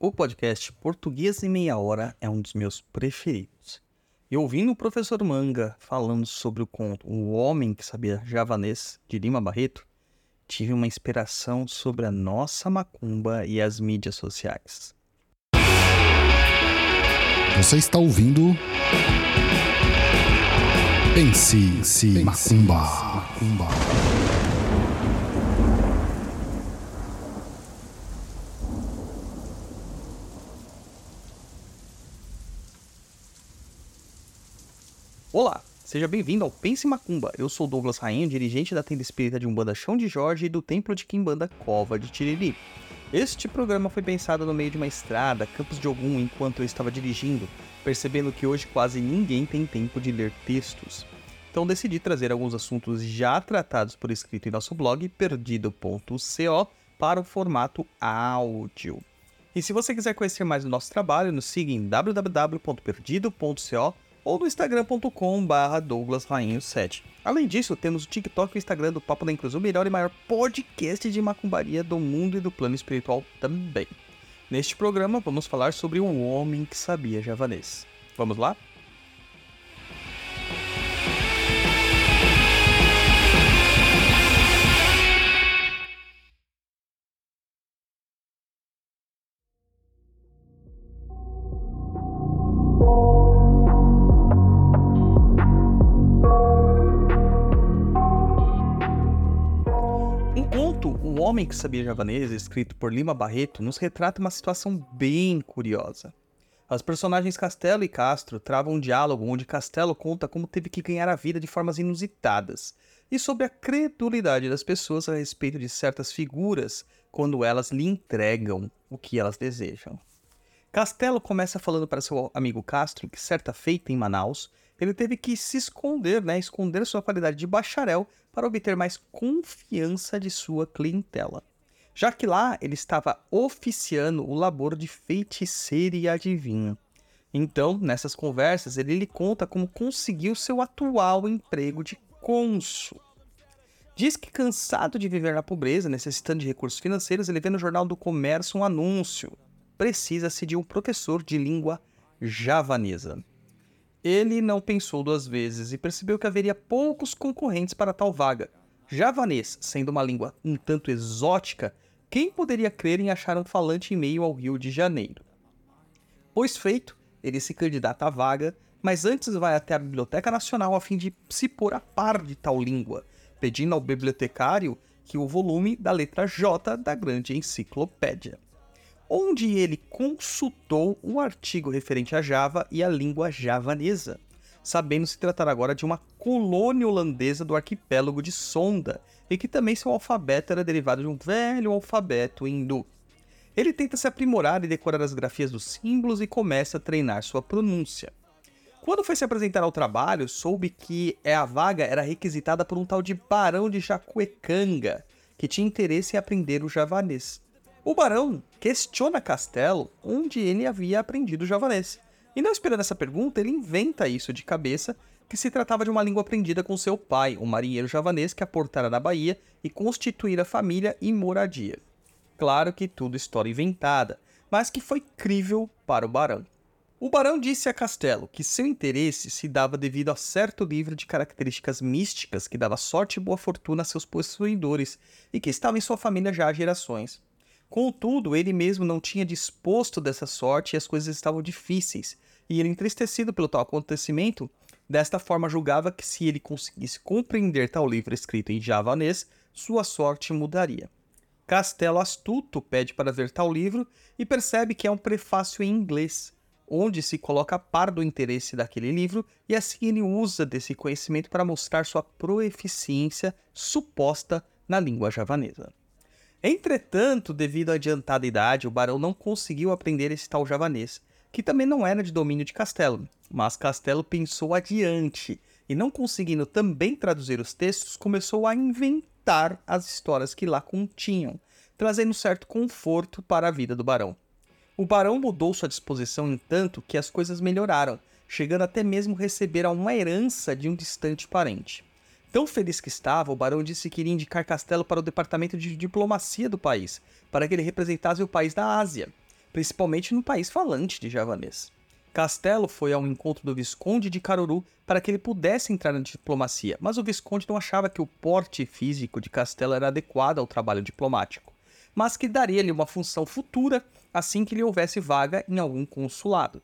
O podcast Português em Meia Hora é um dos meus preferidos. E ouvindo o professor Manga falando sobre o conto O Homem que Sabia Javanês, de Lima Barreto, tive uma inspiração sobre a nossa macumba e as mídias sociais. Você está ouvindo. Pense, se macumba. macumba. Olá, seja bem-vindo ao Pense Macumba. Eu sou Douglas Rainha, dirigente da tenda espírita de Umbanda Chão de Jorge e do Templo de Quimbanda Cova de Tiriri. Este programa foi pensado no meio de uma estrada, Campos de Ogum, enquanto eu estava dirigindo, percebendo que hoje quase ninguém tem tempo de ler textos. Então decidi trazer alguns assuntos já tratados por escrito em nosso blog, perdido.co, para o formato áudio. E se você quiser conhecer mais do nosso trabalho, nos siga em www.perdido.co ou no instagram.com.br douglasrainho7. Além disso, temos o TikTok e o Instagram do Papo da Inclusão, o melhor e maior podcast de macumbaria do mundo e do plano espiritual também. Neste programa, vamos falar sobre o homem que sabia javanês. Vamos lá? Homem que Sabia Javanês, escrito por Lima Barreto, nos retrata uma situação bem curiosa. As personagens Castelo e Castro travam um diálogo onde Castelo conta como teve que ganhar a vida de formas inusitadas e sobre a credulidade das pessoas a respeito de certas figuras quando elas lhe entregam o que elas desejam. Castelo começa falando para seu amigo Castro que certa feita em Manaus ele teve que se esconder, né, esconder sua qualidade de bacharel para obter mais confiança de sua clientela. Já que lá ele estava oficiando o labor de feiticeiro e adivinho. Então, nessas conversas, ele lhe conta como conseguiu seu atual emprego de cônsul. Diz que cansado de viver na pobreza, necessitando de recursos financeiros, ele vê no Jornal do Comércio um anúncio. Precisa-se de um professor de língua javanesa. Ele não pensou duas vezes e percebeu que haveria poucos concorrentes para tal vaga. Javanês, sendo uma língua um tanto exótica, quem poderia crer em achar um falante em meio ao Rio de Janeiro? Pois feito, ele se candidata à vaga, mas antes vai até a Biblioteca Nacional a fim de se pôr a par de tal língua, pedindo ao bibliotecário que o volume da letra J da grande enciclopédia onde ele consultou um artigo referente a Java e a língua javanesa, sabendo se tratar agora de uma colônia holandesa do arquipélago de Sonda, e que também seu alfabeto era derivado de um velho alfabeto hindu. Ele tenta se aprimorar e decorar as grafias dos símbolos e começa a treinar sua pronúncia. Quando foi se apresentar ao trabalho, soube que a vaga era requisitada por um tal de Barão de Jacuecanga, que tinha interesse em aprender o javanês. O barão questiona Castelo onde ele havia aprendido javanês. E não esperando essa pergunta, ele inventa isso de cabeça que se tratava de uma língua aprendida com seu pai, um marinheiro javanês que aportara na Bahia e constituíra família e moradia. Claro que tudo história inventada, mas que foi crível para o barão. O barão disse a Castelo que seu interesse se dava devido a certo livro de características místicas que dava sorte e boa fortuna a seus possuidores e que estava em sua família já há gerações. Contudo, ele mesmo não tinha disposto dessa sorte e as coisas estavam difíceis, e ele, entristecido pelo tal acontecimento, desta forma julgava que se ele conseguisse compreender tal livro escrito em javanês, sua sorte mudaria. Castelo Astuto pede para ver tal livro e percebe que é um prefácio em inglês, onde se coloca a par do interesse daquele livro e assim ele usa desse conhecimento para mostrar sua proeficiência suposta na língua javanesa. Entretanto, devido à adiantada idade, o barão não conseguiu aprender esse tal javanês, que também não era de domínio de Castelo, mas Castelo pensou adiante e, não conseguindo também traduzir os textos, começou a inventar as histórias que lá continham, trazendo certo conforto para a vida do barão. O barão mudou sua disposição em tanto que as coisas melhoraram, chegando até mesmo receber uma herança de um distante parente. Tão feliz que estava, o barão disse que iria indicar Castelo para o departamento de diplomacia do país, para que ele representasse o país da Ásia. principalmente no país falante de javanês. Castelo foi ao encontro do Visconde de Caruru para que ele pudesse entrar na diplomacia, mas o Visconde não achava que o porte físico de Castelo era adequado ao trabalho diplomático, mas que daria-lhe uma função futura assim que lhe houvesse vaga em algum consulado.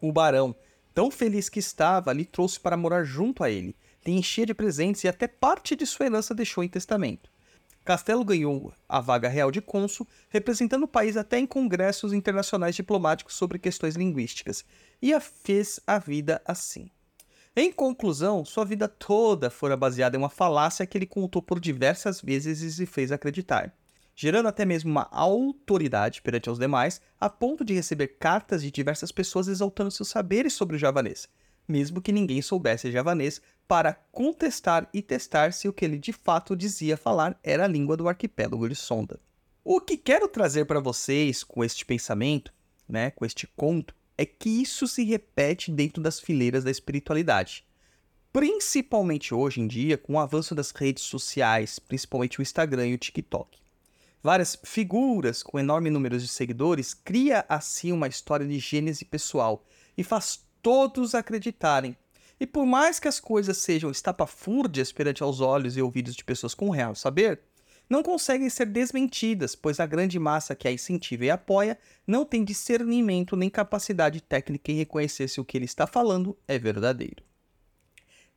O barão, tão feliz que estava, lhe trouxe para morar junto a ele, lhe enchia de presentes e até parte de sua herança deixou em testamento. Castelo ganhou a vaga real de cônsul, representando o país até em congressos internacionais diplomáticos sobre questões linguísticas, e a fez a vida assim. Em conclusão, sua vida toda fora baseada em uma falácia que ele contou por diversas vezes e se fez acreditar, gerando até mesmo uma autoridade perante os demais, a ponto de receber cartas de diversas pessoas exaltando seus saberes sobre o javanês, mesmo que ninguém soubesse javanês, para contestar e testar se o que ele de fato dizia falar era a língua do arquipélago de Sonda. O que quero trazer para vocês com este pensamento, né, com este conto, é que isso se repete dentro das fileiras da espiritualidade. Principalmente hoje em dia, com o avanço das redes sociais, principalmente o Instagram e o TikTok. Várias figuras com enorme número de seguidores cria assim uma história de gênese pessoal e faz todos acreditarem e por mais que as coisas sejam estapafúrdias perante aos olhos e ouvidos de pessoas com real saber, não conseguem ser desmentidas, pois a grande massa que a incentiva e apoia não tem discernimento nem capacidade técnica em reconhecer se o que ele está falando é verdadeiro.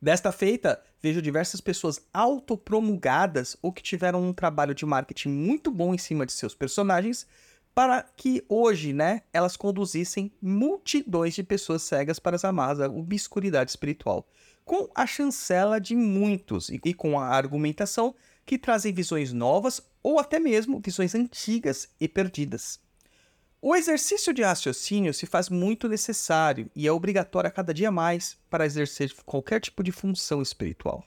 Desta feita, vejo diversas pessoas autopromulgadas ou que tiveram um trabalho de marketing muito bom em cima de seus personagens, para que hoje, né, elas conduzissem multidões de pessoas cegas para as amarras da obscuridade espiritual, com a chancela de muitos e, com a argumentação que trazem visões novas ou até mesmo visões antigas e perdidas. O exercício de raciocínio se faz muito necessário e é obrigatório a cada dia mais para exercer qualquer tipo de função espiritual.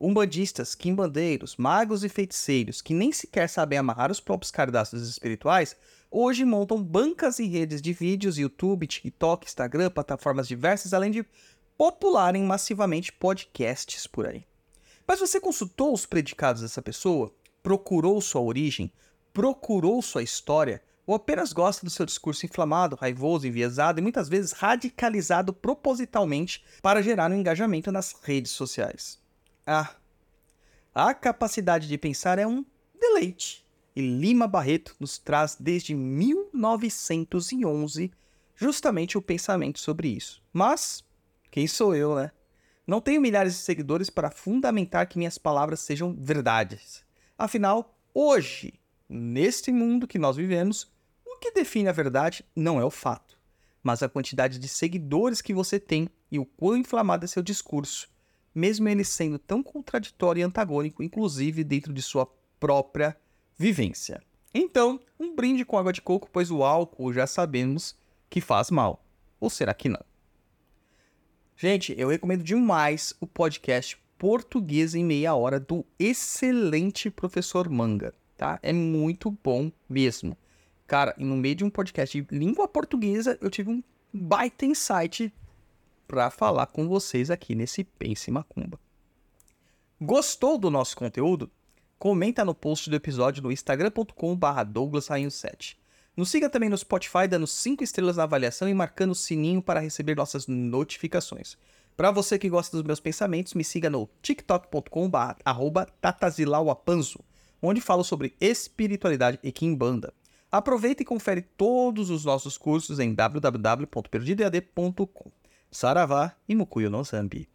Umbandistas, quimbandeiros, magos e feiticeiros que nem sequer sabem amarrar os próprios cardaços espirituais hoje montam bancas e redes de vídeos, YouTube, TikTok, Instagram, plataformas diversas, além de popularem massivamente podcasts por aí. Mas você consultou os predicados dessa pessoa? Procurou sua origem? Procurou sua história? Ou apenas gosta do seu discurso inflamado, raivoso, enviesado e muitas vezes radicalizado propositalmente para gerar um engajamento nas redes sociais? Ah, a capacidade de pensar é um deleite e Lima Barreto nos traz desde 1911 justamente o pensamento sobre isso. Mas, quem sou eu, né? Não tenho milhares de seguidores para fundamentar que minhas palavras sejam verdades. Afinal, hoje, neste mundo que nós vivemos, o que define a verdade não é o fato, mas a quantidade de seguidores que você tem e o quão inflamado é seu discurso, mesmo ele sendo tão contraditório e antagônico, inclusive dentro de sua própria vivência. Então, um brinde com água de coco, pois o álcool já sabemos que faz mal. Ou será que não? Gente, eu recomendo demais o podcast Português em Meia Hora do excelente professor Manga, tá? É muito bom mesmo. Cara, no meio de um podcast de língua portuguesa, eu tive um baita insight para falar com vocês aqui nesse Pense Macumba. Gostou do nosso conteúdo? Comenta no post do episódio no instagram.com.br douglasrainho7. Nos siga também no Spotify, dando 5 estrelas na avaliação e marcando o sininho para receber nossas notificações. Para você que gosta dos meus pensamentos, me siga no tiktok.com.br tatazilauapanzo, onde falo sobre espiritualidade e kimbanda. Aproveita e confere todos os nossos cursos em www.perdidoead.com. Saravá e Mukuyo no Zambi.